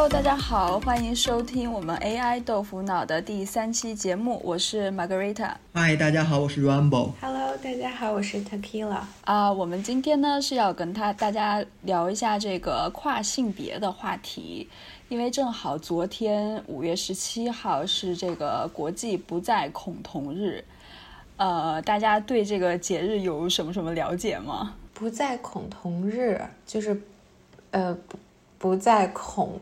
Hello，大家好，欢迎收听我们 AI 豆腐脑的第三期节目，我是 Margarita。嗨，大家好，我是 Rumble。Hello，大家好，我是 Tequila。啊，我们今天呢是要跟他大家聊一下这个跨性别的话题，因为正好昨天五月十七号是这个国际不再恐同日。呃，大家对这个节日有什么什么了解吗？不再恐同日，就是呃不不再恐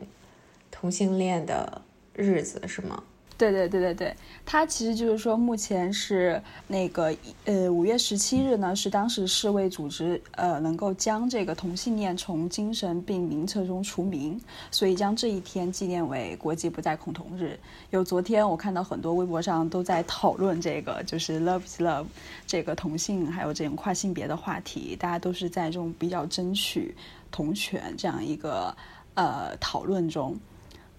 同性恋的日子是吗？对对对对对，它其实就是说，目前是那个呃五月十七日呢，是当时世卫组织呃能够将这个同性恋从精神病名册中除名，所以将这一天纪念为国际不再恐同日。有昨天我看到很多微博上都在讨论这个，就是 loves love 这个同性还有这种跨性别的话题，大家都是在这种比较争取同权这样一个呃讨论中。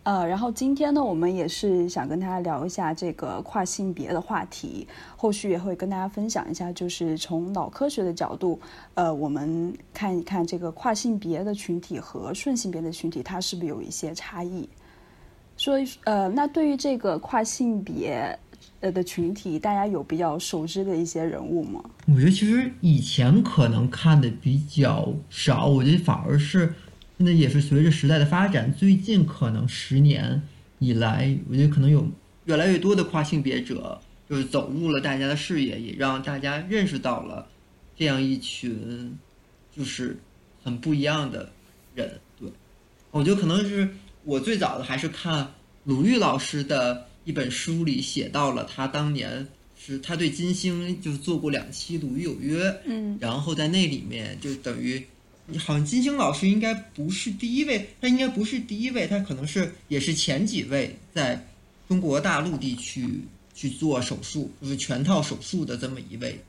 呃，然后今天呢，我们也是想跟大家聊一下这个跨性别的话题，后续也会跟大家分享一下，就是从脑科学的角度，呃，我们看一看这个跨性别的群体和顺性别的群体，它是不是有一些差异？所以，呃，那对于这个跨性别呃的群体，大家有比较熟知的一些人物吗？我觉得其实以前可能看的比较少，我觉得反而是。那也是随着时代的发展，最近可能十年以来，我觉得可能有越来越多的跨性别者就是走入了大家的视野，也让大家认识到了这样一群就是很不一样的人。对，我觉得可能是我最早的还是看鲁豫老师的一本书里写到了他当年是他对金星就做过两期《鲁豫有约》，嗯，然后在那里面就等于。好像金星老师应该不是第一位，他应该不是第一位，他可能是也是前几位在中国大陆地区去做手术，就是全套手术的这么一位，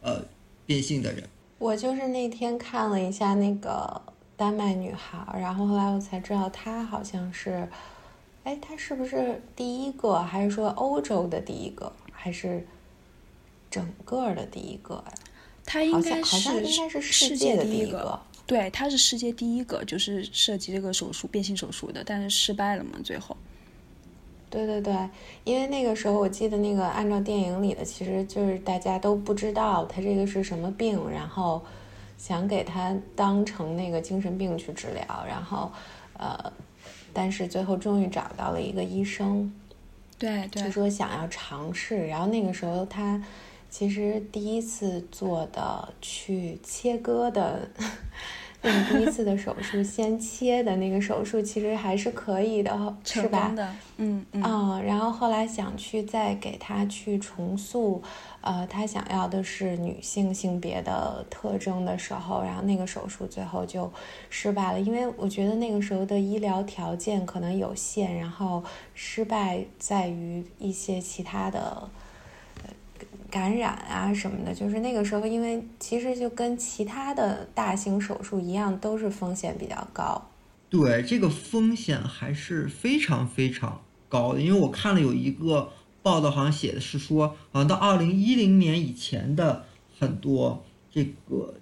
呃，变性的人。我就是那天看了一下那个丹麦女孩，然后后来我才知道她好像是，哎，她是不是第一个，还是说欧洲的第一个，还是整个的第一个呀？她应该是好像应该是世界的第一个。对，他是世界第一个，就是涉及这个手术变性手术的，但是失败了嘛，最后。对对对，因为那个时候我记得那个按照电影里的，其实就是大家都不知道他这个是什么病，然后想给他当成那个精神病去治疗，然后呃，但是最后终于找到了一个医生，对对，就说想要尝试，然后那个时候他。其实第一次做的去切割的，那个第一次的手术，先切的那个手术，其实还是可以的，是吧？嗯嗯。啊，然后后来想去再给他去重塑，呃，他想要的是女性性别的特征的时候，然后那个手术最后就失败了，因为我觉得那个时候的医疗条件可能有限，然后失败在于一些其他的。感染啊什么的，就是那个时候，因为其实就跟其他的大型手术一样，都是风险比较高。对，这个风险还是非常非常高的。因为我看了有一个报道，好像写的是说，好像到二零一零年以前的很多这个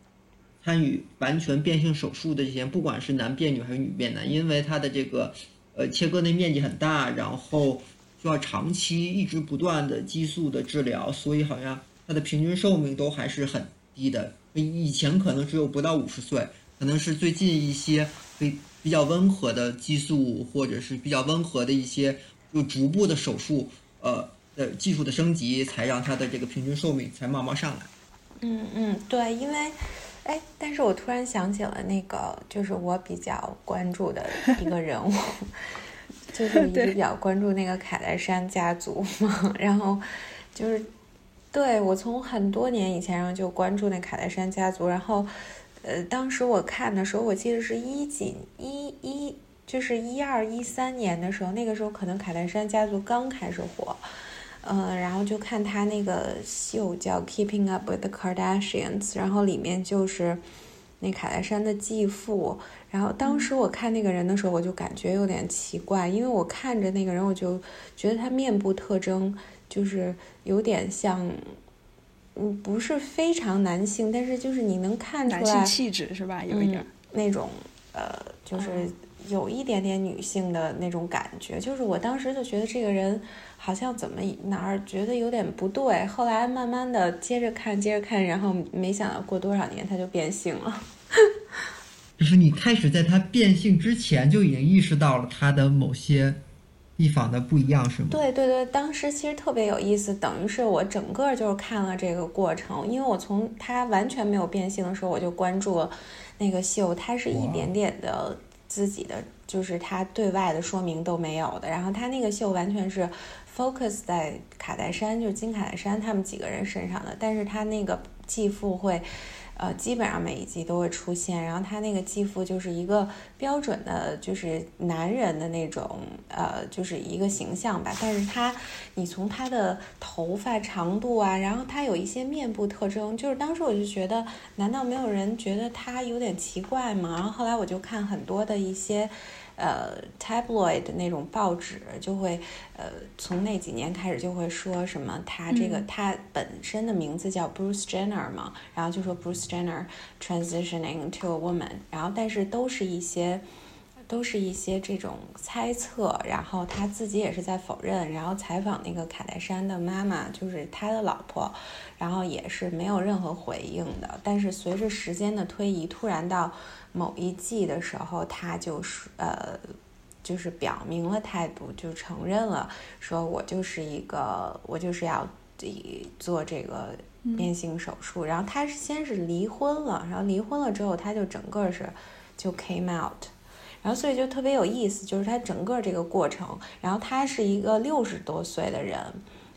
参与完全变性手术的这些，不管是男变女还是女变男，因为他的这个呃切割的面积很大，然后。要长期一直不断的激素的治疗，所以好像它的平均寿命都还是很低的。以前可能只有不到五十岁，可能是最近一些比比较温和的激素或者是比较温和的一些就逐步的手术，呃的技术的升级，才让它的这个平均寿命才慢慢上来。嗯嗯，对，因为，哎，但是我突然想起了那个，就是我比较关注的一个人物。就是 一直比较关注那个卡戴珊家族嘛，然后就是对我从很多年以前然后就关注那卡戴珊家族，然后呃，当时我看的时候，我记得是一几一一就是一二一三年的时候，那个时候可能卡戴珊家族刚开始火，嗯，然后就看他那个秀叫《Keeping Up with the Kardashians》，然后里面就是那卡戴珊的继父。然后当时我看那个人的时候，我就感觉有点奇怪，因为我看着那个人，我就觉得他面部特征就是有点像，嗯，不是非常男性，但是就是你能看出来男性气质是吧？有一点那种呃，就是有一点点女性的那种感觉，就是我当时就觉得这个人好像怎么哪儿觉得有点不对，后来慢慢的接着看，接着看，然后没想到过多少年他就变性了。就是你开始在他变性之前就已经意识到了他的某些地方的不一样，是吗？对对对，当时其实特别有意思，等于是我整个就是看了这个过程，因为我从他完全没有变性的时候我就关注了那个秀，他是一点点的自己的，就是他对外的说明都没有的，然后他那个秀完全是 focus 在卡戴珊，就是金卡戴珊他们几个人身上的，但是他那个继父会。呃，基本上每一集都会出现，然后他那个继父就是一个标准的，就是男人的那种，呃，就是一个形象吧。但是他，你从他的头发长度啊，然后他有一些面部特征，就是当时我就觉得，难道没有人觉得他有点奇怪吗？然后后来我就看很多的一些。呃，tabloid 那种报纸就会，呃，从那几年开始就会说什么他这个他本身的名字叫 Bruce Jenner 嘛，然后就说 Bruce Jenner transitioning to a woman，然后但是都是一些。都是一些这种猜测，然后他自己也是在否认。然后采访那个卡戴珊的妈妈，就是他的老婆，然后也是没有任何回应的。但是随着时间的推移，突然到某一季的时候，他就是呃，就是表明了态度，就承认了，说我就是一个，我就是要做这个变性手术。然后他是先是离婚了，然后离婚了之后，他就整个是就 came out。然后，所以就特别有意思，就是他整个这个过程。然后他是一个六十多岁的人，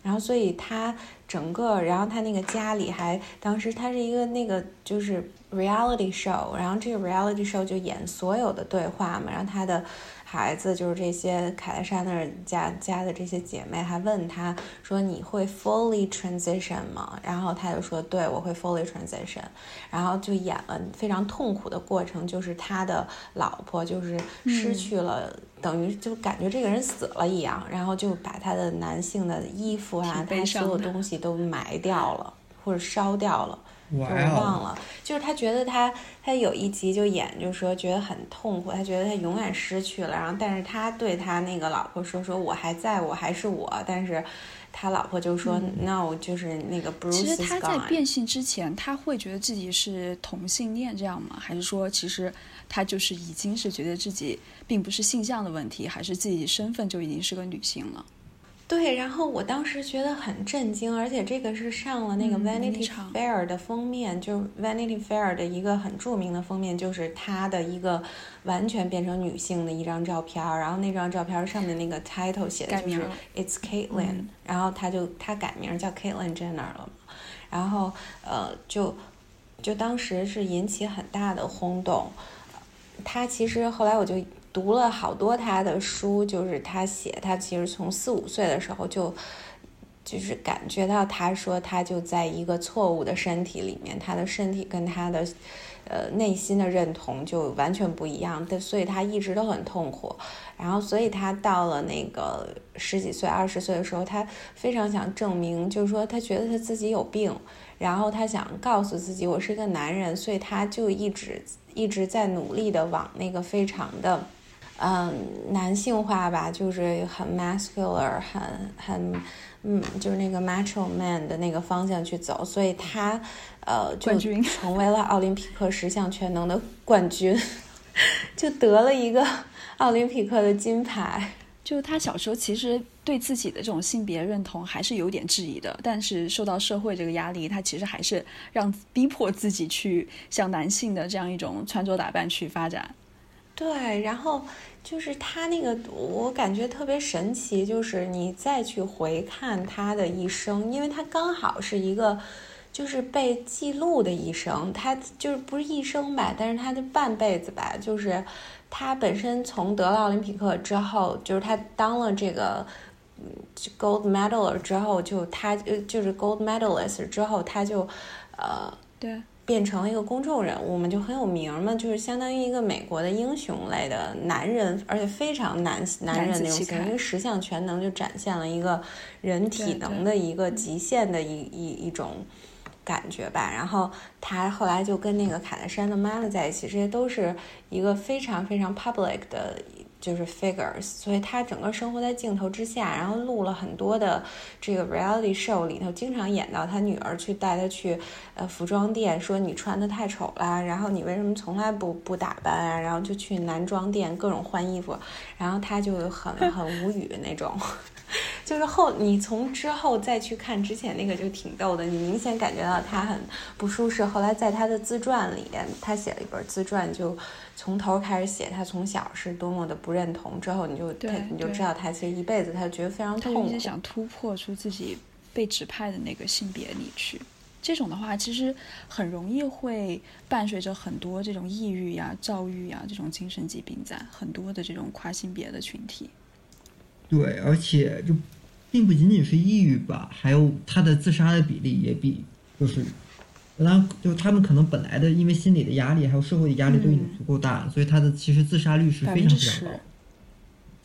然后所以他整个，然后他那个家里还当时他是一个那个就是 reality show，然后这个 reality show 就演所有的对话嘛，然后他的。孩子就是这些凯莱莎那儿家家的这些姐妹还问他说：“你会 fully transition 吗？”然后他就说：“对，我会 fully transition。”然后就演了非常痛苦的过程，就是他的老婆就是失去了，等于就感觉这个人死了一样，然后就把他的男性的衣服啊，他所有东西都埋掉了或者烧掉了。我忘了，就是他觉得他他有一集就演，就是说觉得很痛苦，他觉得他永远失去了，然后但是他对他那个老婆说说我还在我还是我，但是他老婆就说 no，就是那个 Bruce。其实他在变性之前，他会觉得自己是同性恋这样吗？还是说其实他就是已经是觉得自己并不是性向的问题，还是自己身份就已经是个女性了？对，然后我当时觉得很震惊，而且这个是上了那个 Vanity Fair 的封面，就是 Vanity Fair 的一个很著名的封面，就是她的一个完全变成女性的一张照片，然后那张照片上面那个 title 写的就是 It's Caitlyn，然后他就他改名叫 Caitlyn Jenner 了，然后呃就就当时是引起很大的轰动，他其实后来我就。读了好多他的书，就是他写，他其实从四五岁的时候就，就是感觉到他说他就在一个错误的身体里面，他的身体跟他的，呃内心的认同就完全不一样，的，所以他一直都很痛苦。然后，所以他到了那个十几岁、二十岁的时候，他非常想证明，就是说他觉得他自己有病，然后他想告诉自己我是一个男人，所以他就一直一直在努力的往那个非常的。嗯，男性化吧，就是很 masculine，很很，嗯，就是那个 macho man 的那个方向去走，所以他，呃，就成为了奥林匹克十项全能的冠军，就得了一个 奥林匹克的金牌。就他小时候其实对自己的这种性别认同还是有点质疑的，但是受到社会这个压力，他其实还是让逼迫自己去向男性的这样一种穿着打扮去发展。对，然后就是他那个，我感觉特别神奇，就是你再去回看他的一生，因为他刚好是一个就是被记录的一生，他就是不是一生吧，但是他的半辈子吧，就是他本身从得了奥林匹克之后，就是他当了这个嗯 gold medal 之后，就他呃就是 gold medalist 之后，他就呃对。变成了一个公众人物嘛，就很有名嘛，就是相当于一个美国的英雄类的男人，而且非常男男人那种型，因为十项全能就展现了一个人体能的一个极限的一一一种感觉吧。然后他后来就跟那个卡戴珊的妈妈在一起，这些都是一个非常非常 public 的。就是 figures，所以他整个生活在镜头之下，然后录了很多的这个 reality show 里头，经常演到他女儿去带他去呃服装店，说你穿的太丑了，然后你为什么从来不不打扮啊？然后就去男装店各种换衣服，然后他就很很无语那种。就是后你从之后再去看之前那个就挺逗的，你明显感觉到他很不舒适。后来在他的自传里，他写了一本自传，就从头开始写他从小是多么的不认同。之后你就他你就知道他其实一辈子他觉得非常痛苦，想突破出自己被指派的那个性别里去。这种的话其实很容易会伴随着很多这种抑郁呀、躁郁呀这种精神疾病在很多的这种跨性别的群体。对，而且就。并不仅仅是抑郁吧，还有他的自杀的比例也比就是，当然就他们可能本来的因为心理的压力还有社会的压力都已经足够大了，所以他的其实自杀率是非常非常高，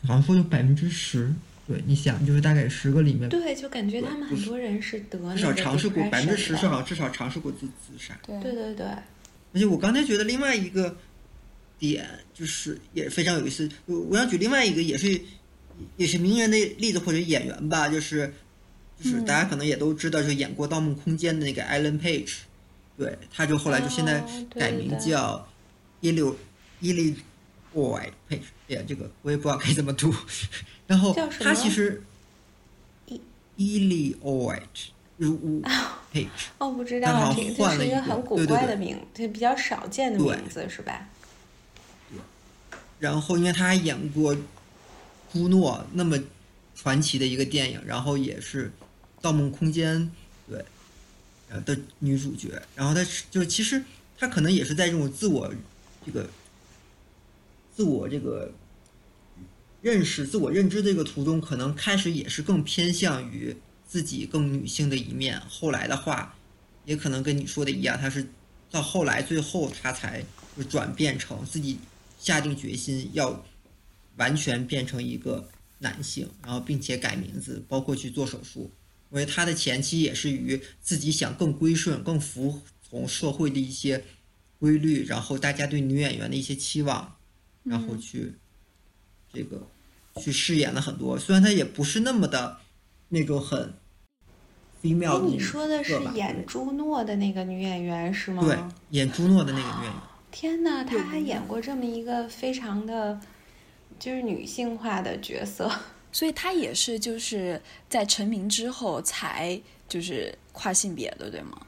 好像说有百分之十。对，你想就是大概十个里面，对，就感觉他们很多人是得至少尝试过百分之十是好像至少尝试过自自杀。对对对。而且我刚才觉得另外一个点就是也非常有意思，我想举另外一个也是。也是名人的例子或者演员吧，就是，就是大家可能也都知道，就演过《盗梦空间》的那个 Ellen Page，对，他就后来就现在改名叫 Eli Eli Boy Page，哎呀，这个我也不知道该怎么读。然后他其实 Eli Boy Page，哦，不知道，这是一个很古怪的名，就比较少见的名字是吧？对。然后，因为他还演过。朱诺那么传奇的一个电影，然后也是《盗梦空间》对，的女主角。然后她就是其实她可能也是在这种自我这个自我这个认识、自我认知的这个途中，可能开始也是更偏向于自己更女性的一面。后来的话，也可能跟你说的一样，她是到后来最后她才转变成自己下定决心要。完全变成一个男性，然后并且改名字，包括去做手术。因为他的前期也是与自己想更归顺、更服从社会的一些规律，然后大家对女演员的一些期望，然后去这个去饰演了很多。虽然他也不是那么的那种很微妙。你说的是演朱诺的那个女演员是吗？对，演朱诺的那个女演员。天哪，她还演过这么一个非常的。就是女性化的角色，所以他也是就是在成名之后才就是跨性别的，对吗？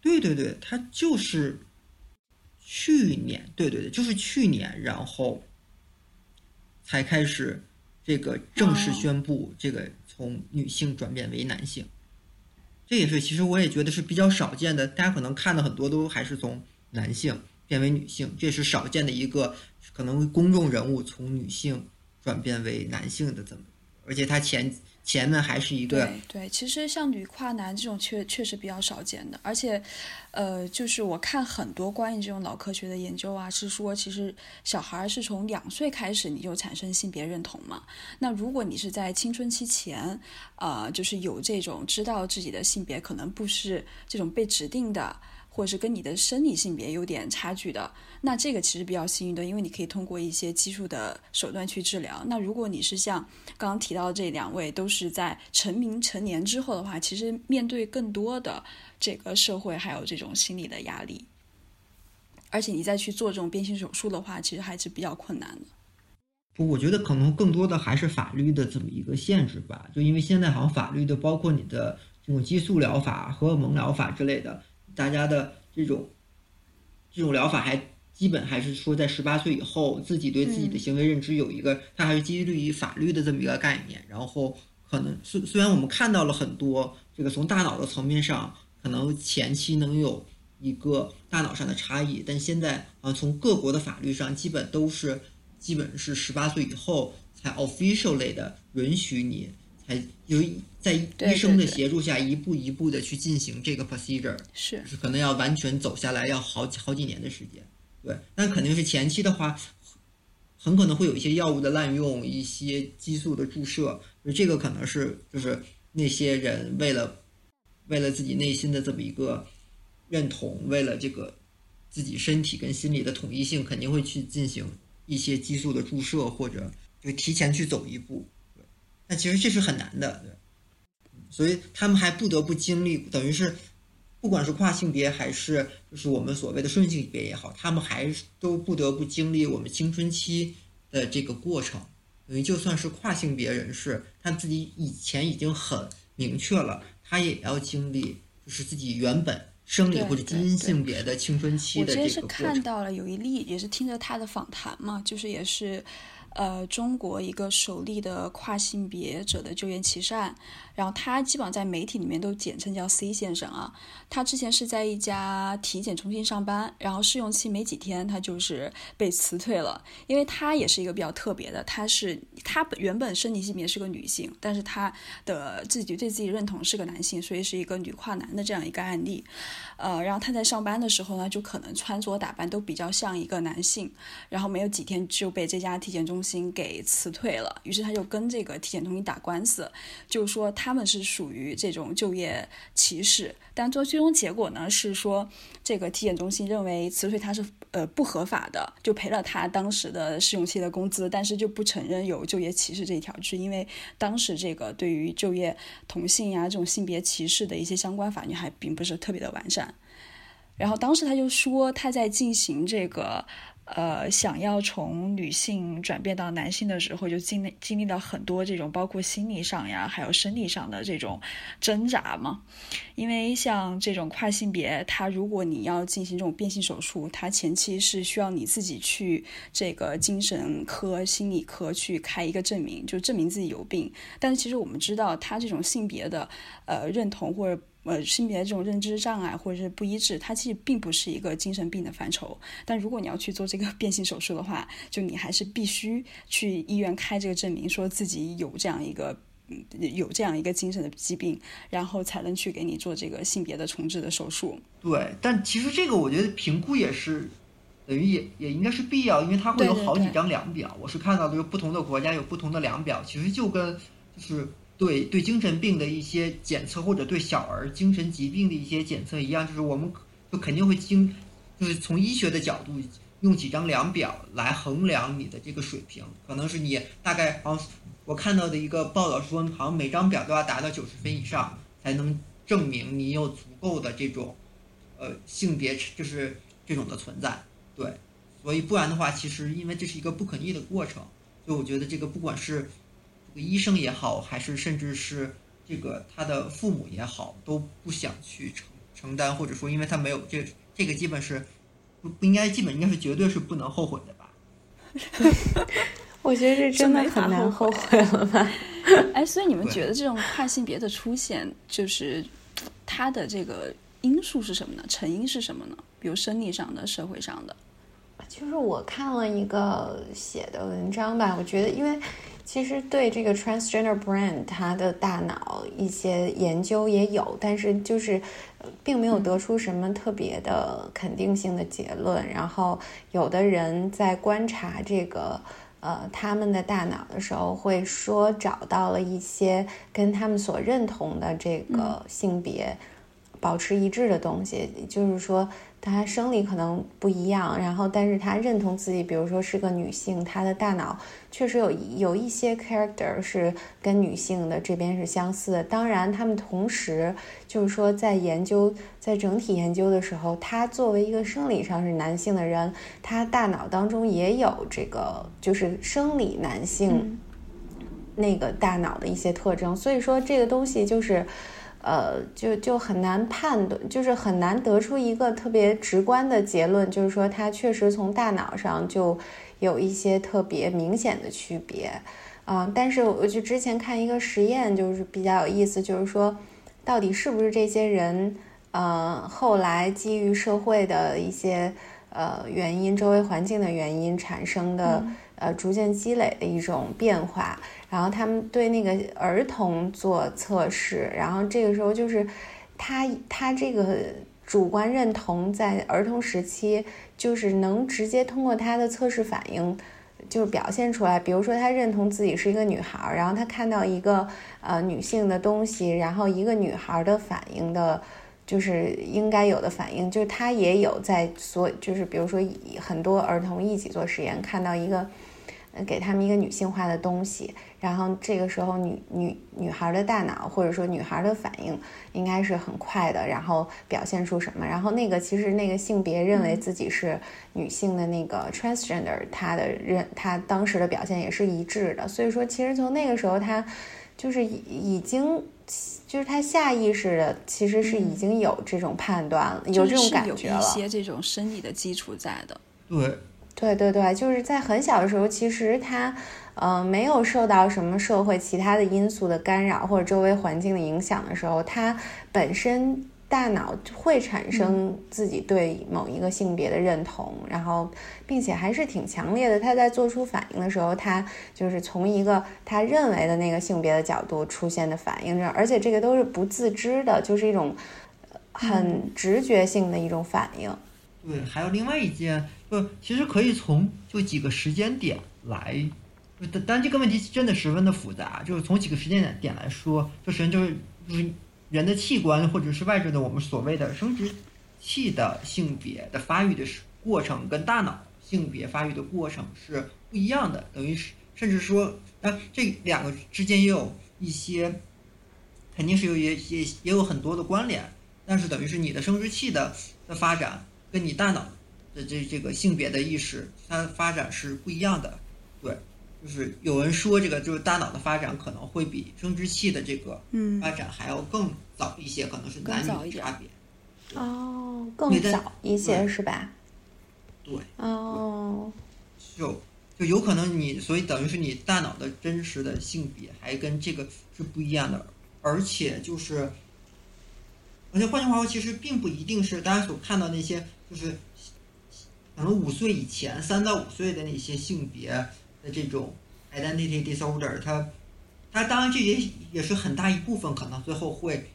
对对对，他就是去年，对对对，就是去年，然后才开始这个正式宣布这个从女性转变为男性。这也是其实我也觉得是比较少见的，大家可能看的很多都还是从男性变为女性，这是少见的一个。可能公众人物从女性转变为男性的这么，而且他前前面还是一个对对，其实像女跨男这种确确实比较少见的，而且，呃，就是我看很多关于这种脑科学的研究啊，是说其实小孩是从两岁开始你就产生性别认同嘛，那如果你是在青春期前，呃，就是有这种知道自己的性别可能不是这种被指定的。或者是跟你的生理性别有点差距的，那这个其实比较幸运的，因为你可以通过一些技术的手段去治疗。那如果你是像刚刚提到这两位，都是在成名成年之后的话，其实面对更多的这个社会还有这种心理的压力，而且你再去做这种变性手术的话，其实还是比较困难的。不，我觉得可能更多的还是法律的这么一个限制吧。就因为现在好像法律的，包括你的这种激素疗法、荷尔蒙疗法之类的。大家的这种这种疗法还基本还是说在十八岁以后，自己对自己的行为认知有一个，它还是基于法律的这么一个概念。然后可能虽虽然我们看到了很多这个从大脑的层面上，可能前期能有一个大脑上的差异，但现在啊从各国的法律上，基本都是基本是十八岁以后才 officially 的允许你。才有在医生的协助下，一步一步的去进行这个 procedure，是，是可能要完全走下来要好好几年的时间，对，那肯定是前期的话，很可能会有一些药物的滥用，一些激素的注射，就这个可能是就是那些人为了为了自己内心的这么一个认同，为了这个自己身体跟心理的统一性，肯定会去进行一些激素的注射，或者就提前去走一步。对，但其实这是很难的，对。所以他们还不得不经历，等于是，不管是跨性别还是就是我们所谓的顺性别也好，他们还是都不得不经历我们青春期的这个过程。等于就算是跨性别人士，他自己以前已经很明确了，他也要经历就是自己原本生理或者基因性别的青春期的这个过程。我这是看到了有一例，也是听着他的访谈嘛，就是也是。呃，中国一个首例的跨性别者的就业歧视案，然后他基本上在媒体里面都简称叫 C 先生啊。他之前是在一家体检中心上班，然后试用期没几天，他就是被辞退了。因为他也是一个比较特别的，他是他原本生理性别是个女性，但是他的自己对自己认同是个男性，所以是一个女跨男的这样一个案例。呃，然后他在上班的时候呢，就可能穿着打扮都比较像一个男性，然后没有几天就被这家体检中心给辞退了。于是他就跟这个体检中心打官司，就说他他们是属于这种就业歧视。但做最终结果呢，是说这个体检中心认为辞退他是呃不合法的，就赔了他当时的试用期的工资，但是就不承认有就业歧视这一条，是因为当时这个对于就业同性呀这种性别歧视的一些相关法律还并不是特别的完善。然后当时他就说他在进行这个。呃，想要从女性转变到男性的时候，就经历经历了很多这种，包括心理上呀，还有生理上的这种挣扎嘛。因为像这种跨性别，它如果你要进行这种变性手术，它前期是需要你自己去这个精神科、心理科去开一个证明，就证明自己有病。但是其实我们知道，他这种性别的呃认同或者。呃，性别这种认知障碍或者是不一致，它其实并不是一个精神病的范畴。但如果你要去做这个变性手术的话，就你还是必须去医院开这个证明，说自己有这样一个有这样一个精神的疾病，然后才能去给你做这个性别的重置的手术。对，但其实这个我觉得评估也是等于也也应该是必要，因为它会有好几张量表。我是看到的，不同的国家有不同的量表，其实就跟就是。对对精神病的一些检测，或者对小儿精神疾病的一些检测一样，就是我们就肯定会经，就是从医学的角度用几张量表来衡量你的这个水平。可能是你大概，好像我看到的一个报道说，好像每张表都要达到九十分以上，才能证明你有足够的这种，呃，性别就是这种的存在。对，所以不然的话，其实因为这是一个不可逆的过程，所以我觉得这个不管是。医生也好，还是甚至是这个他的父母也好，都不想去承承担，或者说，因为他没有这这个，基本是不不应该，基本应该是绝对是不能后悔的吧。我觉得这真的很难后悔了吧？哎，所以你们觉得这种跨性别的出现，就是它的这个因素是什么呢？成因是什么呢？比如生理上的、社会上的。就是我看了一个写的文章吧，我觉得因为。其实对这个 transgender brain，它的大脑一些研究也有，但是就是并没有得出什么特别的肯定性的结论。然后有的人在观察这个呃他们的大脑的时候，会说找到了一些跟他们所认同的这个性别保持一致的东西，就是说。他生理可能不一样，然后但是他认同自己，比如说是个女性，他的大脑确实有有一些 character 是跟女性的这边是相似的。当然，他们同时就是说在研究，在整体研究的时候，他作为一个生理上是男性的人，他大脑当中也有这个就是生理男性那个大脑的一些特征。所以说这个东西就是。呃，就就很难判断，就是很难得出一个特别直观的结论，就是说他确实从大脑上就有一些特别明显的区别，啊，但是我就之前看一个实验，就是比较有意思，就是说到底是不是这些人，呃，后来基于社会的一些呃原因、周围环境的原因产生的。呃，逐渐积累的一种变化，然后他们对那个儿童做测试，然后这个时候就是他他这个主观认同在儿童时期就是能直接通过他的测试反应就是表现出来，比如说他认同自己是一个女孩，然后他看到一个呃女性的东西，然后一个女孩的反应的就是应该有的反应，就是他也有在所，就是比如说很多儿童一起做实验，看到一个，给他们一个女性化的东西，然后这个时候女女女孩的大脑或者说女孩的反应应该是很快的，然后表现出什么，然后那个其实那个性别认为自己是女性的那个 transgender，他的认他当时的表现也是一致的，所以说其实从那个时候他就是已已经。就是他下意识的，其实是已经有这种判断了，有这种感觉了。有一些这种生理的基础在的。对，对对对，就是在很小的时候，其实他，呃，没有受到什么社会其他的因素的干扰或者周围环境的影响的时候，他本身。大脑会产生自己对某一个性别的认同，然后，并且还是挺强烈的。他在做出反应的时候，他就是从一个他认为的那个性别的角度出现的反应，而且这个都是不自知的，就是一种很直觉性的一种反应。对，还有另外一件，就其实可以从就几个时间点来，但但这个问题真的十分的复杂，就是从几个时间点点来说，就首先就是就是。人的器官或者是外置的我们所谓的生殖器的性别的发育的过程，跟大脑性别发育的过程是不一样的。等于是，甚至说，那这两个之间也有一些，肯定是有也也也有很多的关联。但是，等于是你的生殖器的的发展，跟你大脑的这这个性别的意识，它发展是不一样的。对。就是有人说，这个就是大脑的发展可能会比生殖器的这个发展还要更早一些，可能是男女的差别。哦，更早一些是吧？对。哦。就就有可能你，所以等于是你大脑的真实的性别还跟这个是不一样的，而且就是，而且换句话说，其实并不一定是大家所看到那些，就是可能五岁以前，三到五岁的那些性别。的这种 identity disorder，它，它当然这也也是很大一部分，可能最后会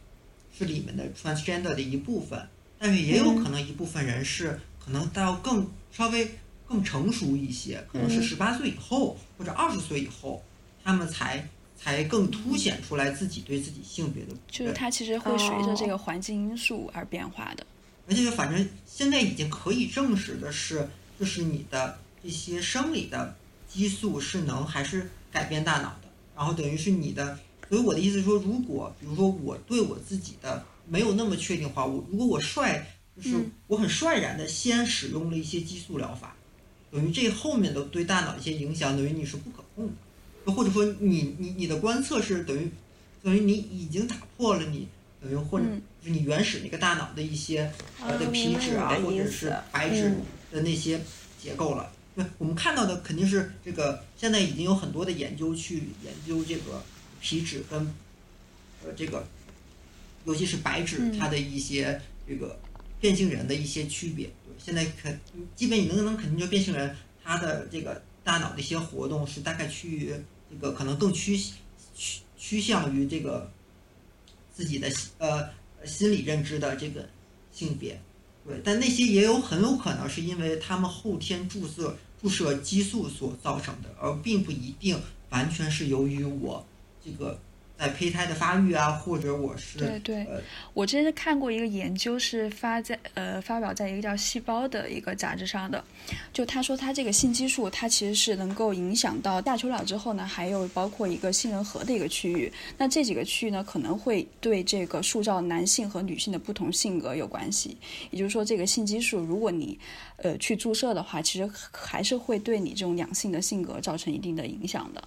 是里面的 transgender 的一部分，但是也有可能一部分人是可能到更稍微更成熟一些，可能是十八岁以后或者二十岁以后，他们才才更凸显出来自己对自己性别的，就是它其实会随着这个环境因素而变化的，而且反正现在已经可以证实的是，就是你的一些生理的。激素是能还是改变大脑的，然后等于是你的，所以我的意思说，如果比如说我对我自己的没有那么确定化，我如果我率就是我很率然的先使用了一些激素疗法，等于这后面的对大脑一些影响等于你是不可控的，或者说你你你的观测是等于等于你已经打破了你等于或者就是你原始那个大脑的一些呃的皮质啊或者是白质的那些结构了。我们看到的肯定是这个，现在已经有很多的研究去研究这个皮质跟呃这个，尤其是白质它的一些这个变性人的一些区别。现在肯基本你能能肯定就变性人他的这个大脑的一些活动是大概趋于这个可能更趋趋趋向于这个自己的呃心理认知的这个性别。对，但那些也有很有可能是因为他们后天注射。注射激素所造成的，而并不一定完全是由于我这个。在胚胎的发育啊，或者我是对对，我之前看过一个研究，是发在呃发表在一个叫《细胞》的一个杂志上的，就他说他这个性激素，它其实是能够影响到大丘脑之后呢，还有包括一个杏仁核的一个区域，那这几个区域呢，可能会对这个塑造男性和女性的不同性格有关系。也就是说，这个性激素，如果你呃去注射的话，其实还是会对你这种两性的性格造成一定的影响的。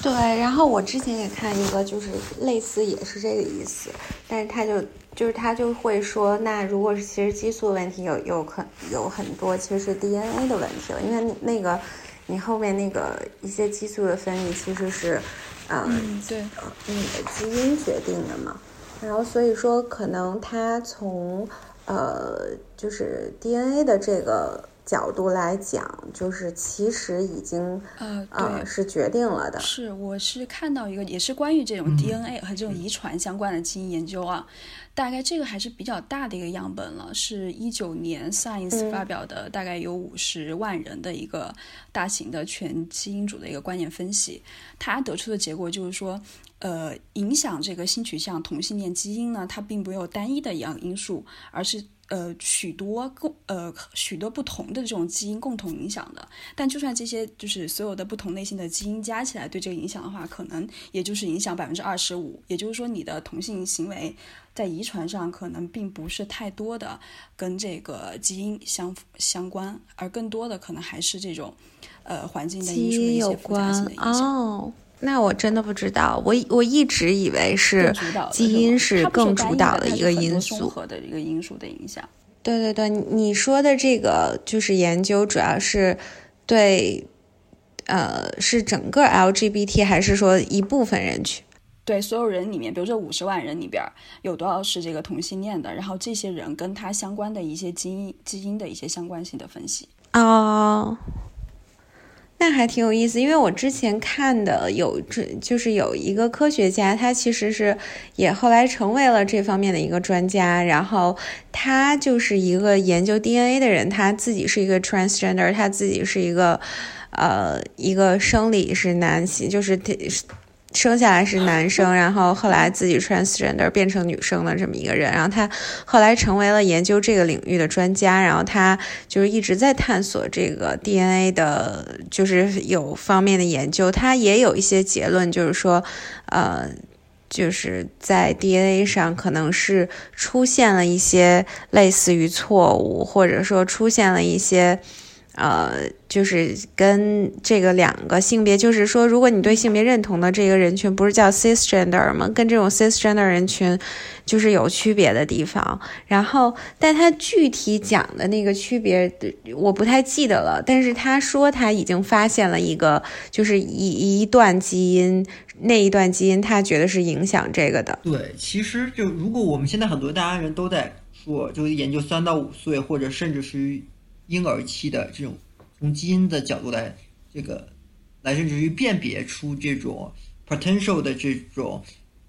对，然后我之前也看一个，就是类似也是这个意思，但是他就就是他就会说，那如果是其实激素问题有有可有很多其实是 DNA 的问题了，因为那个你后面那个一些激素的分泌其实是，嗯，对，你的基因决定的嘛，然后所以说可能他从呃就是 DNA 的这个。角度来讲，就是其实已经呃呃是决定了的。是，我是看到一个也是关于这种 DNA 和这种遗传相关的基因研究啊，大概这个还是比较大的一个样本了，是一九年 Science 发表的，大概有五十万人的一个大型的全基因组的一个观念分析，它得出的结果就是说，呃，影响这个性取向同性恋基因呢，它并没有单一的一样因素，而是。呃，许多共呃许多不同的这种基因共同影响的，但就算这些就是所有的不同类型的基因加起来对这个影响的话，可能也就是影响百分之二十五。也就是说，你的同性行为在遗传上可能并不是太多的跟这个基因相相关，而更多的可能还是这种呃环境的因素的一些复杂性的影响。哦，那我真的不知道，我我一直以为是基因是更主导的一个因素，综合的一个因素的影响。对对对，你说的这个就是研究，主要是对，呃，是整个 LGBT 还是说一部分人群？对，所有人里面，比如说五十万人里边有多少是这个同性恋的？然后这些人跟他相关的一些基因基因的一些相关性的分析。哦。那还挺有意思，因为我之前看的有这，就是有一个科学家，他其实是也后来成为了这方面的一个专家，然后他就是一个研究 DNA 的人，他自己是一个 transgender，他自己是一个呃一个生理是男性，就是他。生下来是男生，然后后来自己 transgender 变成女生的这么一个人，然后他后来成为了研究这个领域的专家，然后他就是一直在探索这个 DNA 的，就是有方面的研究，他也有一些结论，就是说，呃，就是在 DNA 上可能是出现了一些类似于错误，或者说出现了一些。呃，就是跟这个两个性别，就是说，如果你对性别认同的这个人群不是叫 cisgender 吗？跟这种 cisgender 人群就是有区别的地方。然后，但他具体讲的那个区别，我不太记得了。但是他说他已经发现了一个，就是一一段基因，那一段基因他觉得是影响这个的。对，其实就如果我们现在很多大家人都在说，就研究三到五岁，或者甚至是。婴儿期的这种，从基因的角度来，这个来甚至于辨别出这种 potential 的这种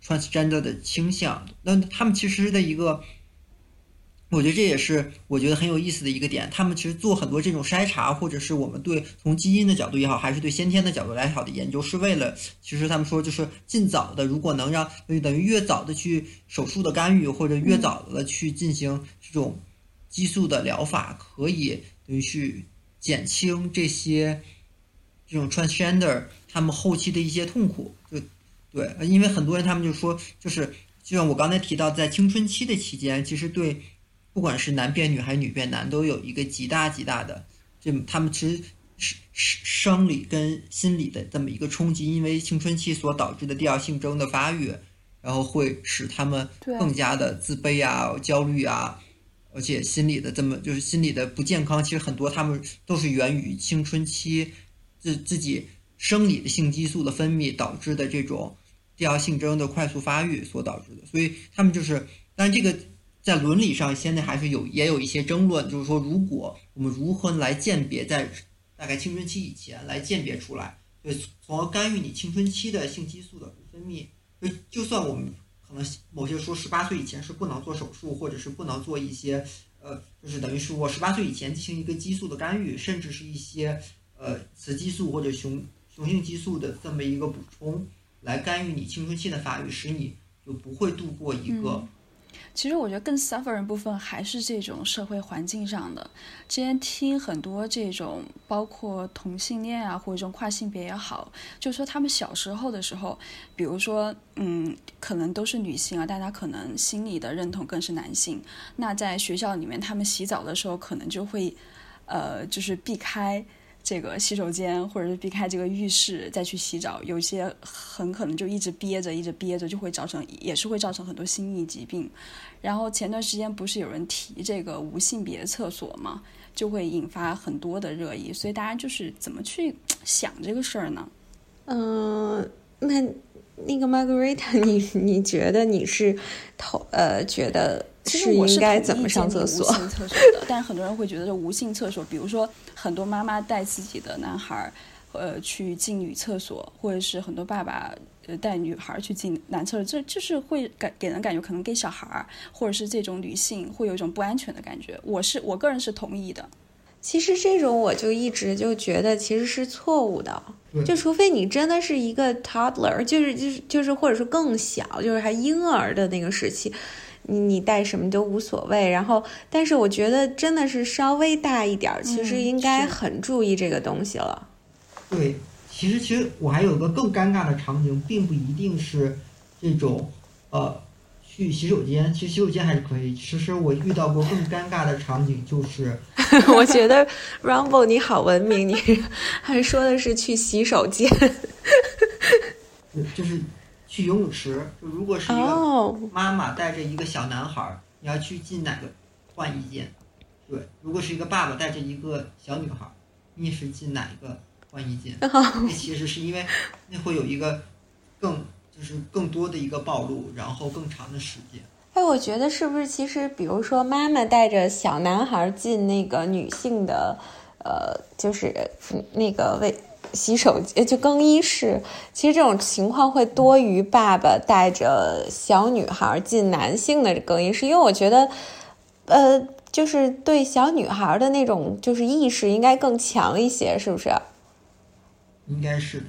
transgender 的倾向，那他们其实的一个，我觉得这也是我觉得很有意思的一个点。他们其实做很多这种筛查，或者是我们对从基因的角度也好，还是对先天的角度来好的研究，是为了其实他们说就是尽早的，如果能让等于越早的去手术的干预，或者越早的去进行这种。激素的疗法可以等于去减轻这些这种 transgender 他们后期的一些痛苦，就对，因为很多人他们就说，就是就像我刚才提到，在青春期的期间，其实对不管是男变女还是女变男，都有一个极大极大的，这他们其实是生生理跟心理的这么一个冲击，因为青春期所导致的第二性征的发育，然后会使他们更加的自卑啊、焦虑啊。而且心理的这么就是心理的不健康，其实很多他们都是源于青春期自自己生理的性激素的分泌导致的这种第二性征的快速发育所导致的。所以他们就是，但这个在伦理上现在还是有也有一些争论，就是说如果我们如何来鉴别在大概青春期以前来鉴别出来，对，从而干预你青春期的性激素的分泌，就就算我们。可能某些说十八岁以前是不能做手术，或者是不能做一些，呃，就是等于是我十八岁以前进行一个激素的干预，甚至是一些呃雌激素或者雄雄性激素的这么一个补充，来干预你青春期的发育，使你就不会度过一个。其实我觉得更 suffering 部分还是这种社会环境上的。之前听很多这种，包括同性恋啊，或者这种跨性别也好，就说他们小时候的时候，比如说，嗯，可能都是女性啊，但他可能心里的认同更是男性。那在学校里面，他们洗澡的时候，可能就会，呃，就是避开。这个洗手间，或者是避开这个浴室再去洗澡，有些很可能就一直憋着，一直憋着，就会造成，也是会造成很多心理疾病。然后前段时间不是有人提这个无性别厕所嘛，就会引发很多的热议。所以大家就是怎么去想这个事儿呢？嗯，那那个 Margarita，你你觉得你是投呃觉得是应该怎么上厕所？无性厕所的，但是很多人会觉得这无性厕所，比如说很多妈妈带自己的男孩呃去进女厕所，或者是很多爸爸呃带女孩去进男厕所，这就是会感给人感觉可能给小孩儿或者是这种女性会有一种不安全的感觉。我是我个人是同意的。其实这种我就一直就觉得其实是错误的，就除非你真的是一个 toddler，就是就是就是或者说更小，就是还婴儿的那个时期，你你带什么都无所谓。然后，但是我觉得真的是稍微大一点，其实应该很注意这个东西了。对，其实其实我还有个更尴尬的场景，并不一定是这种呃。去洗手间，其实洗手间还是可以。其实我遇到过更尴尬的场景，就是，我觉得 Rumble 你好文明，你 还说的是去洗手间，就是去游泳池。就如果是一个妈妈带着一个小男孩，你要去进哪个换衣间？对，如果是一个爸爸带着一个小女孩，你是进哪一个换衣间？那其实是因为那会有一个更。就是更多的一个暴露，然后更长的时间。哎，我觉得是不是其实，比如说妈妈带着小男孩进那个女性的，呃，就是那个卫洗手间就更衣室，其实这种情况会多于爸爸带着小女孩进男性的更衣室，因为我觉得，呃，就是对小女孩的那种就是意识应该更强一些，是不是？应该是的。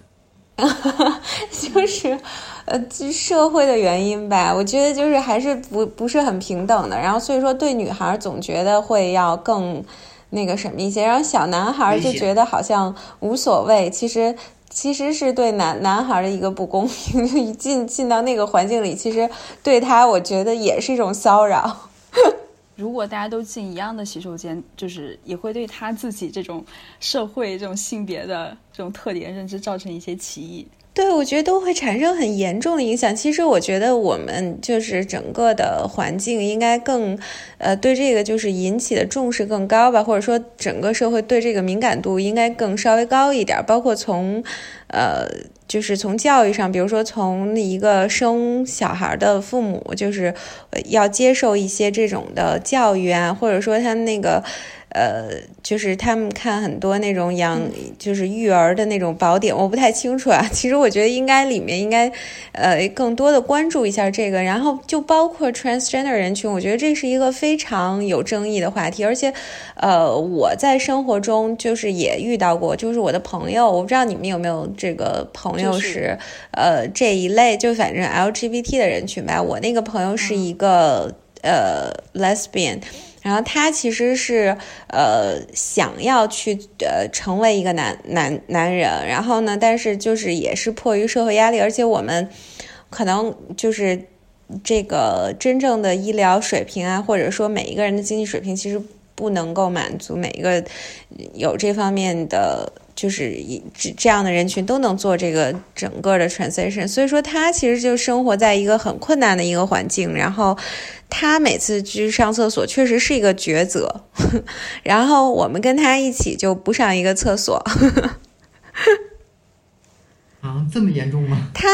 就是，呃，社会的原因吧。我觉得就是还是不不是很平等的。然后所以说对女孩总觉得会要更那个什么一些，然后小男孩就觉得好像无所谓。其实其实是对男男孩的一个不公平。就一进进到那个环境里，其实对他我觉得也是一种骚扰。如果大家都进一样的洗手间，就是也会对他自己这种社会、这种性别的这种特点认知造成一些歧义。对，我觉得都会产生很严重的影响。其实，我觉得我们就是整个的环境应该更，呃，对这个就是引起的重视更高吧，或者说整个社会对这个敏感度应该更稍微高一点。包括从，呃，就是从教育上，比如说从一个生小孩的父母，就是要接受一些这种的教育啊，或者说他那个。呃，就是他们看很多那种养，就是育儿的那种宝典，我不太清楚啊。其实我觉得应该里面应该，呃，更多的关注一下这个。然后就包括 transgender 人群，我觉得这是一个非常有争议的话题。而且，呃，我在生活中就是也遇到过，就是我的朋友，我不知道你们有没有这个朋友是，呃，这一类，就反正 LGBT 的人群吧。我那个朋友是一个呃 lesbian。然后他其实是呃想要去呃成为一个男男男人，然后呢，但是就是也是迫于社会压力，而且我们可能就是这个真正的医疗水平啊，或者说每一个人的经济水平，其实不能够满足每一个有这方面的。就是一这这样的人群都能做这个整个的 transition，所以说他其实就生活在一个很困难的一个环境，然后他每次去上厕所确实是一个抉择，然后我们跟他一起就不上一个厕所。啊，这么严重吗？他。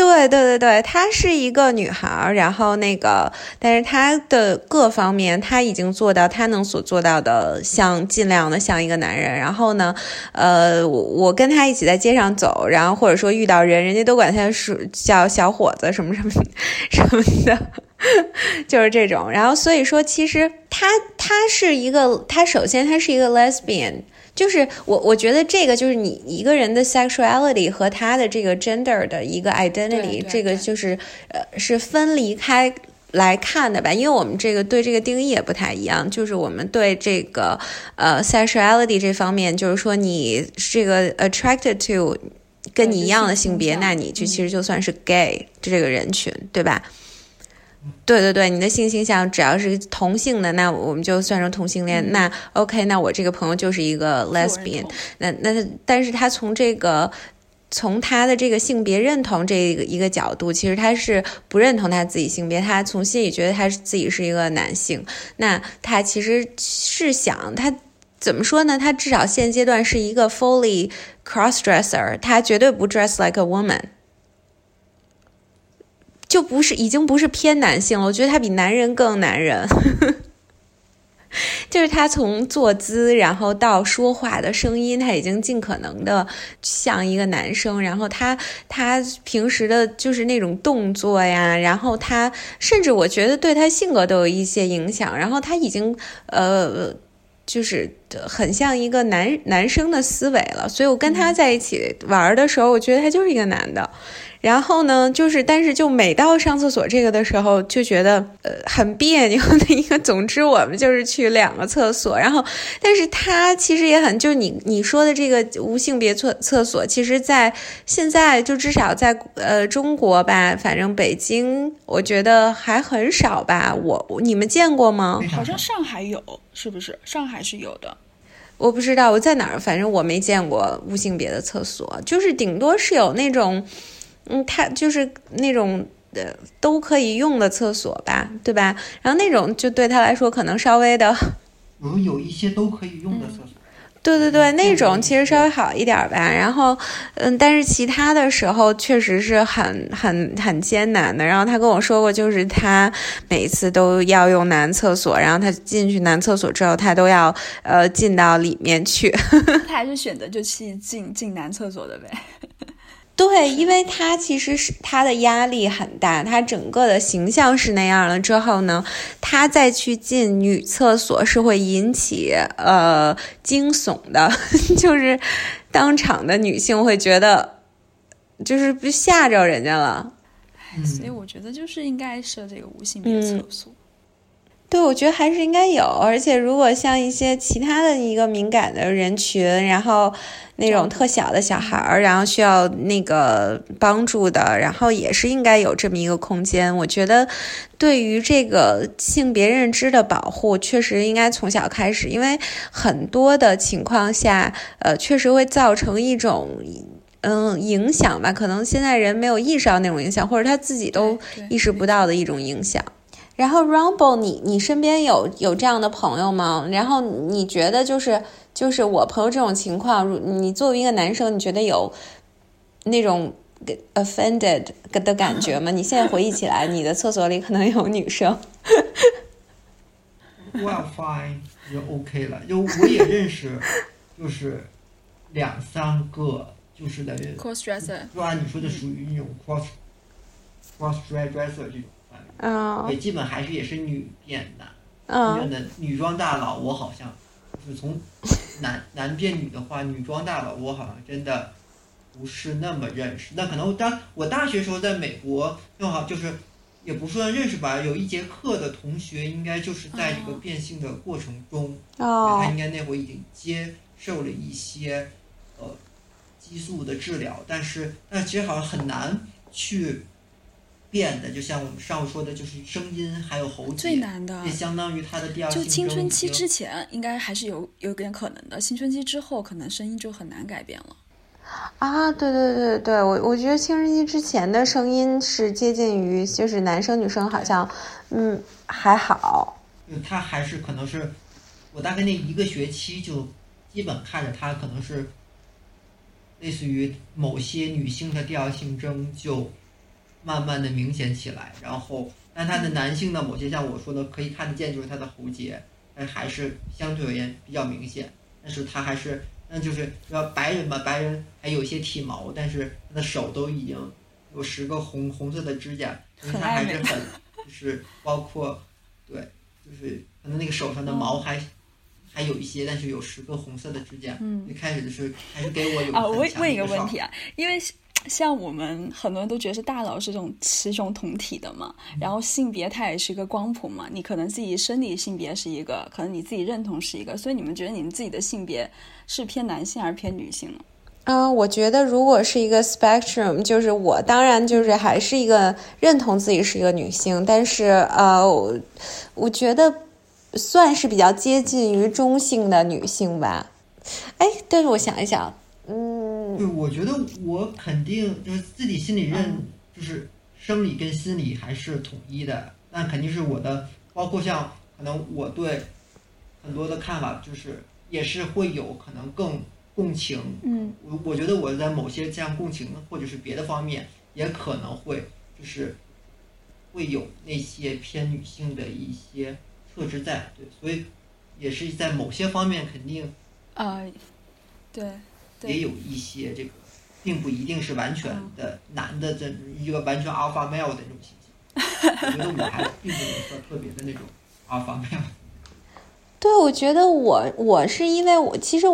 对对对对，她是一个女孩，然后那个，但是她的各方面，她已经做到她能所做到的，像尽量的像一个男人。然后呢，呃，我我跟她一起在街上走，然后或者说遇到人，人家都管他是叫小伙子什么什么 什么的，就是这种。然后所以说，其实她她是一个，她首先她是一个 lesbian。就是我，我觉得这个就是你一个人的 sexuality 和他的这个 gender 的一个 identity，这个就是呃是分离开来看的吧？因为我们这个对这个定义也不太一样。就是我们对这个呃 sexuality 这方面，就是说你这个 attracted to 跟你一样的性别，那你就其实就算是 gay 这个人群，对吧？对对对，你的性倾向只要是同性的，那我们就算成同性恋。那 OK，那我这个朋友就是一个 lesbian。那那但是他从这个从他的这个性别认同这个一个角度，其实他是不认同他自己性别，他从心里觉得他自己是一个男性。那他其实是想他怎么说呢？他至少现阶段是一个 fully cross dresser，他绝对不 dress like a woman。就不是已经不是偏男性了，我觉得他比男人更男人。就是他从坐姿，然后到说话的声音，他已经尽可能的像一个男生。然后他他平时的就是那种动作呀，然后他甚至我觉得对他性格都有一些影响。然后他已经呃，就是很像一个男男生的思维了。所以我跟他在一起玩的时候，我觉得他就是一个男的。然后呢，就是，但是就每到上厕所这个的时候，就觉得呃很别扭的一个。总之，我们就是去两个厕所。然后，但是他其实也很，就是你 你说的这个无性别厕厕所，其实在现在就至少在呃中国吧，反正北京我觉得还很少吧。我你们见过吗？好像上海有，是不是？上海是有的。我不知道我在哪儿，反正我没见过无性别的厕所，就是顶多是有那种。嗯，他就是那种呃都可以用的厕所吧，对吧？然后那种就对他来说可能稍微的，有有一些都可以用的厕所。对对对，那种其实稍微好一点吧。然后，嗯，但是其他的时候确实是很很很艰难的。然后他跟我说过，就是他每次都要用男厕所，然后他进去男厕所之后，他都要呃进到里面去。他还是选择就去进进男厕所的呗。对，因为他其实是他的压力很大，他整个的形象是那样了之后呢，他再去进女厕所是会引起呃惊悚的，就是当场的女性会觉得就是不吓着人家了。所以我觉得就是应该设这个无性别厕所。对，我觉得还是应该有，而且如果像一些其他的一个敏感的人群，然后那种特小的小孩儿，然后需要那个帮助的，然后也是应该有这么一个空间。我觉得，对于这个性别认知的保护，确实应该从小开始，因为很多的情况下，呃，确实会造成一种嗯影响吧，可能现在人没有意识到那种影响，或者他自己都意识不到的一种影响。然后，Rumble，你你身边有有这样的朋友吗？然后你觉得就是就是我朋友这种情况，你作为一个男生，你觉得有那种 offended 的感觉吗？你现在回忆起来，你的厕所里可能有女生。Well fine，就 OK 了。就我也认识，就是两三个，就是的 cross dresser，就按你说的属于那种 cross cross dresser 这种。嗯，也基本还是也是女变男，真正的女装大佬，我好像就是从男男变女的话，女装大佬我好像真的不是那么认识。那可能当我大学时候在美国，正好就是也不算认识吧，有一节课的同学应该就是在这个变性的过程中，他应该那会已经接受了一些呃激素的治疗，但是但其实好像很难去。变的，就像我们上午说的，就是声音还有喉结，最难的，也相当于他的第二就青春期之前应该还是有有点可能的，青春期之后可能声音就很难改变了。啊，对对对对，我我觉得青春期之前的声音是接近于，就是男生女生好像，嗯，还好。他还是可能是，我大概那一个学期就基本看着他可能是，类似于某些女性的第二性征就。慢慢的明显起来，然后，但他的男性的某些像我说的可以看得见，就是他的喉结，但还是相对而言比较明显。但是他还是，那就是要白人吧，白人还有些体毛，但是他的手都已经有十个红红色的指甲，他还是很，就是包括，对，就是可能那个手上的毛还还有一些，但是有十个红色的指甲。嗯，一开始的时候还是给我有啊，问问一个问题啊，因为。像我们很多人都觉得是大脑是这种雌雄同体的嘛，然后性别它也是一个光谱嘛，你可能自己生理性别是一个，可能你自己认同是一个，所以你们觉得你们自己的性别是偏男性还是偏女性呢？嗯，我觉得如果是一个 spectrum，就是我当然就是还是一个认同自己是一个女性，但是呃，我觉得算是比较接近于中性的女性吧。哎，但是我想一想。嗯，对，我觉得我肯定就是自己心里认，就是生理跟心理还是统一的。那肯定是我的，包括像可能我对很多的看法，就是也是会有可能更共情。嗯，我我觉得我在某些这样共情或者是别的方面，也可能会就是会有那些偏女性的一些特质在，对，所以也是在某些方面肯定啊，对，也有一些这个，并不一定是完全的男的这一个完全 alpha male 的这种形象。我觉得我还并不能说特别的那种 alpha male。对，我觉得我我是因为我其实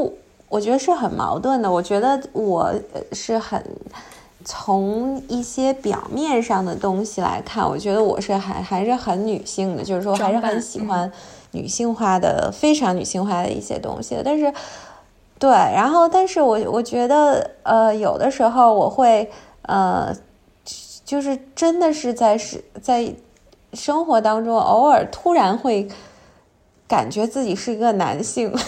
我觉得是很矛盾的，我觉得我是很。从一些表面上的东西来看，我觉得我是还还是很女性的，就是说还是很喜欢女性化的、非常女性化的一些东西。但是，对，然后，但是我我觉得，呃，有的时候我会，呃，就是真的是在是在生活当中，偶尔突然会感觉自己是一个男性。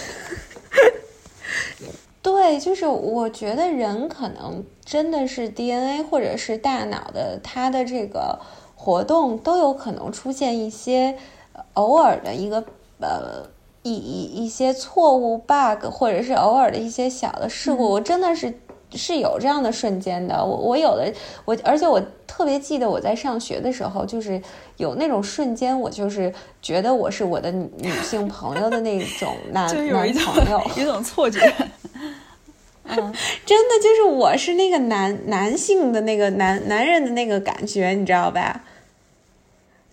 对，就是我觉得人可能真的是 DNA 或者是大脑的它的这个活动都有可能出现一些偶尔的一个呃一一一些错误 bug，或者是偶尔的一些小的事故。我真的是是有这样的瞬间的。我我有的我，而且我特别记得我在上学的时候，就是有那种瞬间，我就是觉得我是我的女性朋友的那种 男男朋友，有种错觉。嗯，真的就是我是那个男男性的那个男男人的那个感觉，你知道吧？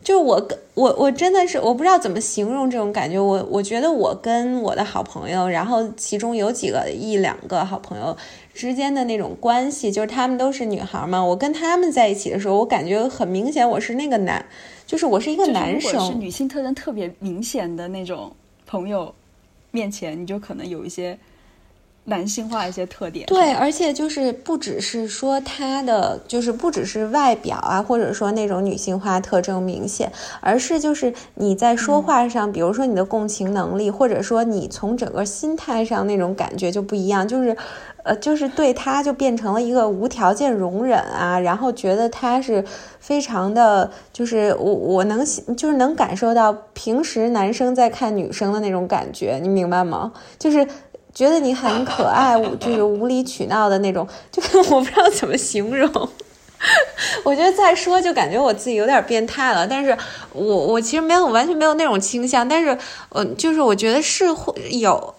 就我跟我我真的是我不知道怎么形容这种感觉。我我觉得我跟我的好朋友，然后其中有几个一两个好朋友之间的那种关系，就是他们都是女孩嘛。我跟他们在一起的时候，我感觉很明显，我是那个男，就是我是一个男生。是女性特征特别明显的那种朋友面前，你就可能有一些。男性化一些特点，对，而且就是不只是说他的，就是不只是外表啊，或者说那种女性化特征明显，而是就是你在说话上，比如说你的共情能力，或者说你从整个心态上那种感觉就不一样，就是，呃，就是对他就变成了一个无条件容忍啊，然后觉得他是非常的，就是我我能就是能感受到平时男生在看女生的那种感觉，你明白吗？就是。觉得你很可爱，就是无理取闹的那种，就是我不知道怎么形容。我觉得再说就感觉我自己有点变态了，但是我我其实没有完全没有那种倾向，但是呃，就是我觉得是会有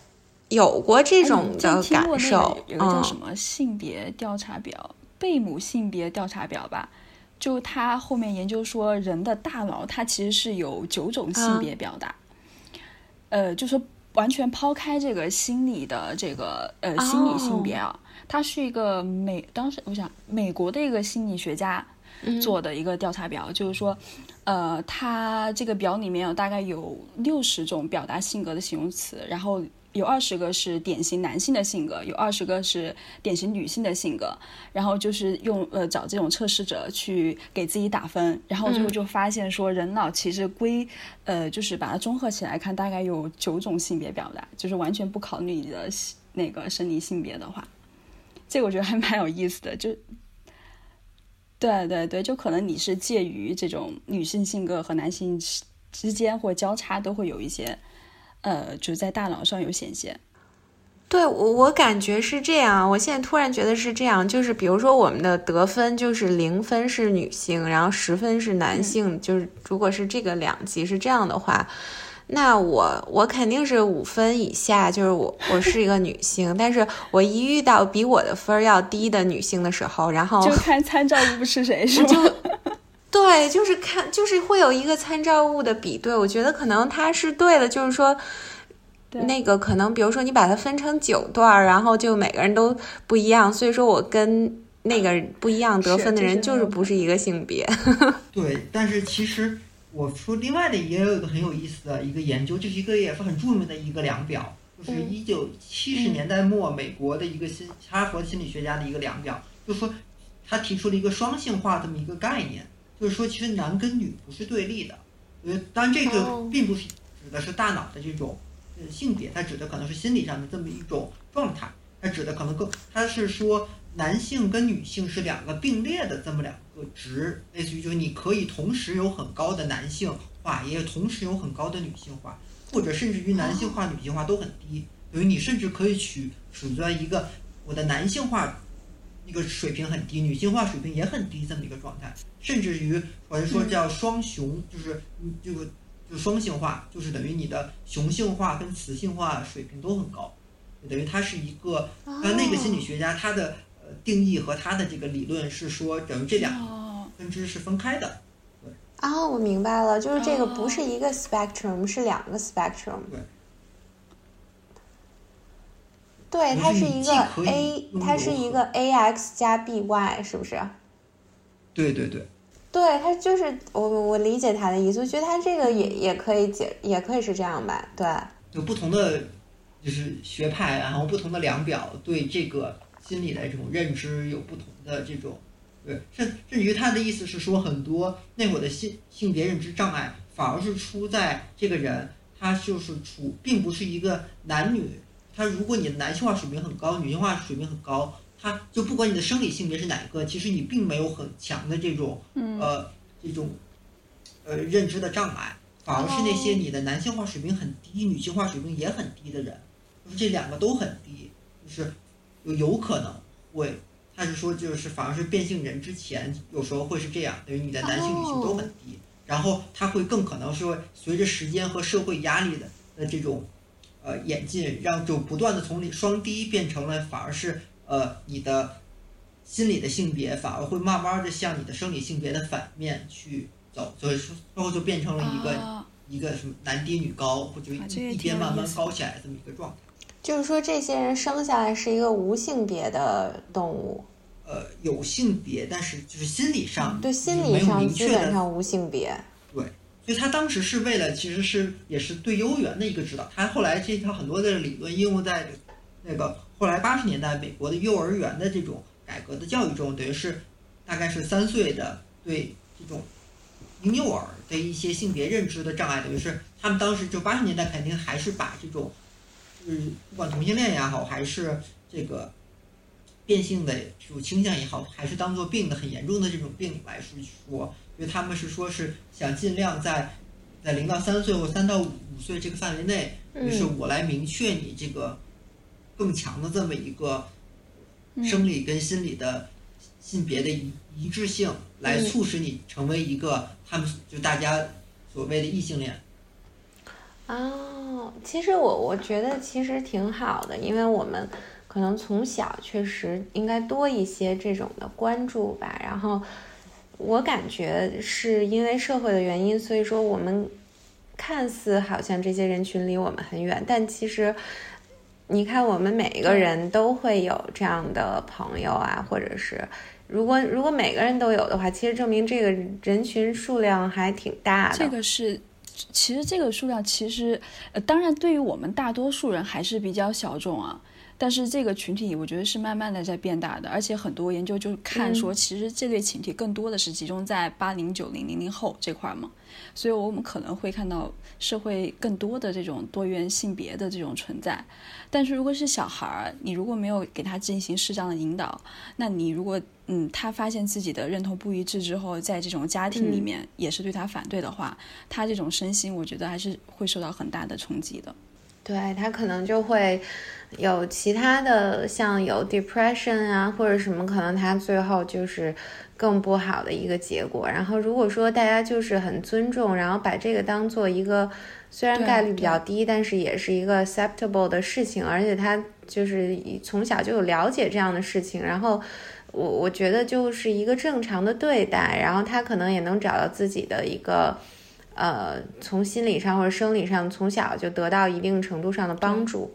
有过这种的感受。有个叫什么性别调查表，贝母性别调查表吧？就他后面研究说，人的大脑它其实是有九种性别表达，呃，就说。完全抛开这个心理的这个呃心理性别啊，它是一个美当时我想美国的一个心理学家做的一个调查表，就是说，呃，他这个表里面有大概有六十种表达性格的形容词，然后。有二十个是典型男性的性格，有二十个是典型女性的性格，然后就是用呃找这种测试者去给自己打分，然后最后就发现说人脑其实归呃就是把它综合起来看，大概有九种性别表达，就是完全不考虑你的那个生理性别的话，这个我觉得还蛮有意思的，就对对对，就可能你是介于这种女性性格和男性之间或交叉都会有一些。呃，就在大脑上有显现。对我，我感觉是这样。我现在突然觉得是这样，就是比如说我们的得分就是零分是女性，然后十分是男性。就是如果是这个两级是这样的话，那我我肯定是五分以下，就是我我是一个女性。但是我一遇到比我的分要低的女性的时候，然后就看参照物是谁，是吗？对，就是看，就是会有一个参照物的比对。我觉得可能它是对的，就是说，那个可能，比如说你把它分成九段，然后就每个人都不一样。所以说我跟那个不一样得分的人就是不是一个性别。对，但是其实我说另外的也有一个很有意思的一个研究，就是一个也是很著名的一个量表，就是一九七十年代末美国的一个心哈佛心理学家的一个量表，就说他提出了一个双性化这么一个概念。就是说，其实男跟女不是对立的，呃，当然这个并不是指的是大脑的这种呃性别，它指的可能是心理上的这么一种状态，它指的可能更，它是说男性跟女性是两个并列的这么两个值，类似于就是你可以同时有很高的男性化，也同时有很高的女性化，或者甚至于男性化、女性化都很低，等于你甚至可以取处在一个我的男性化那个水平很低，女性化水平也很低这么一个状态，甚至于或者说叫双雄，就是这个就双性化，就是等于你的雄性化跟雌性化水平都很高，等于它是一个呃那个心理学家他的呃定义和他的这个理论是说，等于这两个分支是分开的。哦，我明白了，就是这个不是一个 spectrum，是两个 spectrum。对。对，它是一个 A，它是一个 A X 加 B Y，是不是？对对对。对，它就是我我理解他的意思，我觉得他这个也也可以解，也可以是这样吧？对。有不同的就是学派，然后不同的量表对这个心理的这种认知有不同的这种。对，甚甚至于他的意思是说，很多那会儿的性性别认知障碍，反而是出在这个人，他就是处，并不是一个男女。他如果你的男性化水平很高，女性化水平很高，他就不管你的生理性别是哪一个，其实你并没有很强的这种呃这种呃认知的障碍，反而是那些你的男性化水平很低，女性化水平也很低的人，就是这两个都很低，就是有有可能会。他是说，就是反而是变性人之前，有时候会是这样，等于你的男性、女性都很低，然后他会更可能是会随着时间和社会压力的的这种呃演进，让就不断的从双低变成了反而是呃你的心理的性别反而会慢慢的向你的生理性别的反面去走，所以说最后就变成了一个一个什么男低女高，或者一一边慢慢高起来这么一个状态。就是说，这些人生下来是一个无性别的动物。呃，有性别，但是就是心理上对心理上基本上无性别。对，所以他当时是为了，其实是也是对幼儿园的一个指导。他后来这套很多的理论应用在那个后来八十年代美国的幼儿园的这种改革的教育中，等于是大概是三岁的对这种婴幼儿的一些性别认知的障碍，等于是他们当时就八十年代肯定还是把这种。嗯，不管同性恋也好，还是这个变性的这种倾向也好，还是当做病的很严重的这种病来说，因为他们是说是想尽量在在零到三岁或三到五岁这个范围内，就是我来明确你这个更强的这么一个生理跟心理的性别的一一致性，来促使你成为一个他们就大家所谓的异性恋。哦，其实我我觉得其实挺好的，因为我们可能从小确实应该多一些这种的关注吧。然后我感觉是因为社会的原因，所以说我们看似好像这些人群离我们很远，但其实你看我们每一个人都会有这样的朋友啊，或者是如果如果每个人都有的话，其实证明这个人群数量还挺大的。这个是。其实这个数量其实，呃，当然对于我们大多数人还是比较小众啊。但是这个群体，我觉得是慢慢的在变大的，而且很多研究就看说，其实这类群体更多的是集中在八零、九零、零零后这块嘛。所以我们可能会看到社会更多的这种多元性别的这种存在。但是如果是小孩儿，你如果没有给他进行适当的引导，那你如果嗯，他发现自己的认同不一致之后，在这种家庭里面也是对他反对的话，他这种身心，我觉得还是会受到很大的冲击的。对他可能就会有其他的，像有 depression 啊，或者什么，可能他最后就是更不好的一个结果。然后如果说大家就是很尊重，然后把这个当做一个虽然概率比较低，但是也是一个 acceptable 的事情，而且他就是从小就有了解这样的事情，然后。我我觉得就是一个正常的对待，然后他可能也能找到自己的一个，呃，从心理上或者生理上从小就得到一定程度上的帮助。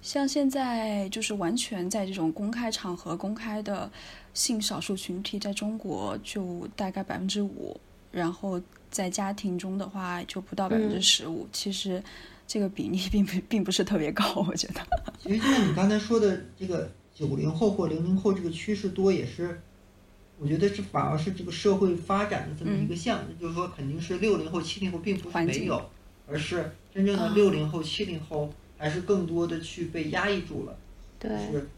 像现在就是完全在这种公开场合公开的性少数群体，在中国就大概百分之五，然后在家庭中的话就不到百分之十五。其实这个比例 并不并不是特别高，我觉得。其实就像你刚才说的这个。九零后或零零后这个趋势多也是，我觉得这反而是这个社会发展的这么一个象征，就是说肯定是六零后、七零后并不是没有，而是真正的六零后、七零后还是更多的去被压抑住了，对，是，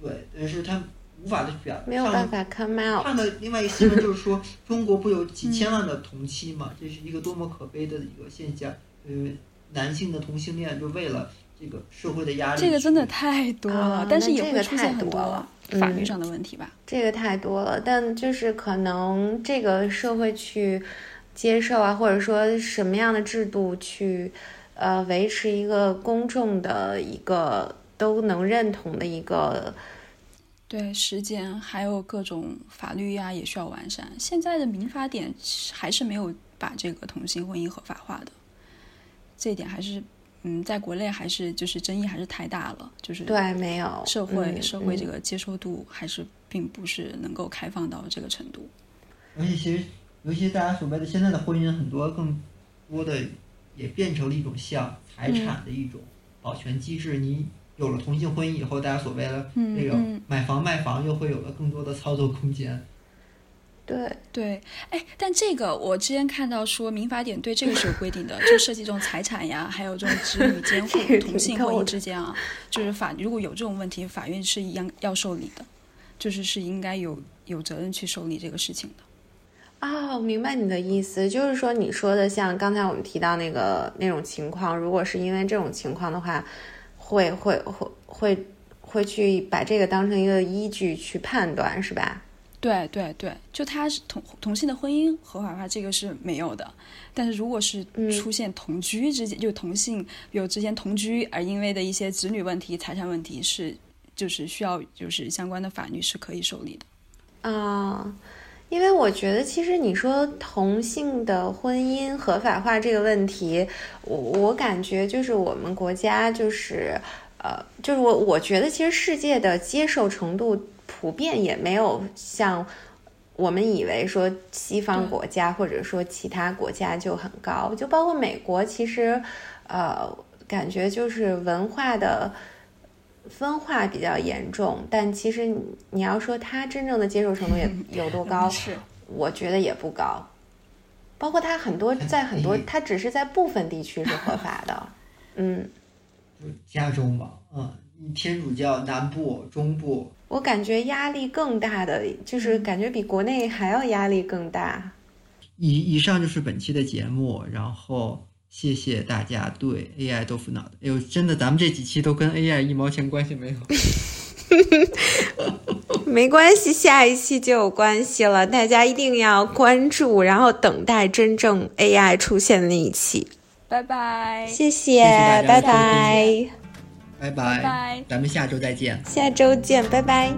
对，但是他无法的表没有办法 come out。看的另外一个新闻就是说，中国不有几千万的同妻嘛？这是一个多么可悲的一个现象，呃，男性的同性恋就为了。这个社会的压力，这个真的太多了，但是也会出现很多法律上的问题吧。这个太多了，但就是可能这个社会去接受啊，或者说什么样的制度去呃维持一个公众的一个都能认同的一个。对时间还有各种法律呀，也需要完善。现在的民法典还是没有把这个同性婚姻合法化的，这一点还是嗯，在国内还是就是争议还是太大了，就是对没有社会社会这个接受度还是并不是能够开放到这个程度。而且其实，尤其大家所谓的现在的婚姻，很多更多的也变成了一种像财产的一种保全机制，你。有了同性婚姻以后，大家所谓的那个买房卖房又会有了更多的操作空间。对对，哎，但这个我之前看到说民法典对这个是有规定的，就涉及这种财产呀，还有这种子女监护、同性婚姻之间啊，就是法如果有这种问题，法院是一样要受理的，就是是应该有有责任去受理这个事情的。啊哦，明白你的意思，就是说你说的像刚才我们提到那个那种情况，如果是因为这种情况的话。会会会会会去把这个当成一个依据去判断，是吧？对对对，就他是同同性的婚姻合法化，这个是没有的。但是如果是出现同居之间，就同性有之间同居而因为的一些子女问题、财产问题，是就是需要就是相关的法律是可以受理的。啊。因为我觉得，其实你说同性的婚姻合法化这个问题，我我感觉就是我们国家就是，呃，就是我我觉得其实世界的接受程度普遍也没有像我们以为说西方国家或者说其他国家就很高，就包括美国，其实，呃，感觉就是文化的。分化比较严重，但其实你要说他真正的接受程度也 有多高，是我觉得也不高。包括他很多在很多，他只是在部分地区是合法的，嗯，加州嘛，嗯，天主教南部、中部，我感觉压力更大的，就是感觉比国内还要压力更大。以以上就是本期的节目，然后。谢谢大家对 AI 豆腐脑的，哎呦，真的，咱们这几期都跟 AI 一毛钱关系没有。没关系，下一期就有关系了。大家一定要关注，然后等待真正 AI 出现的那一期。拜拜，谢谢，拜拜，拜拜，咱们下周再见。下周见，拜拜。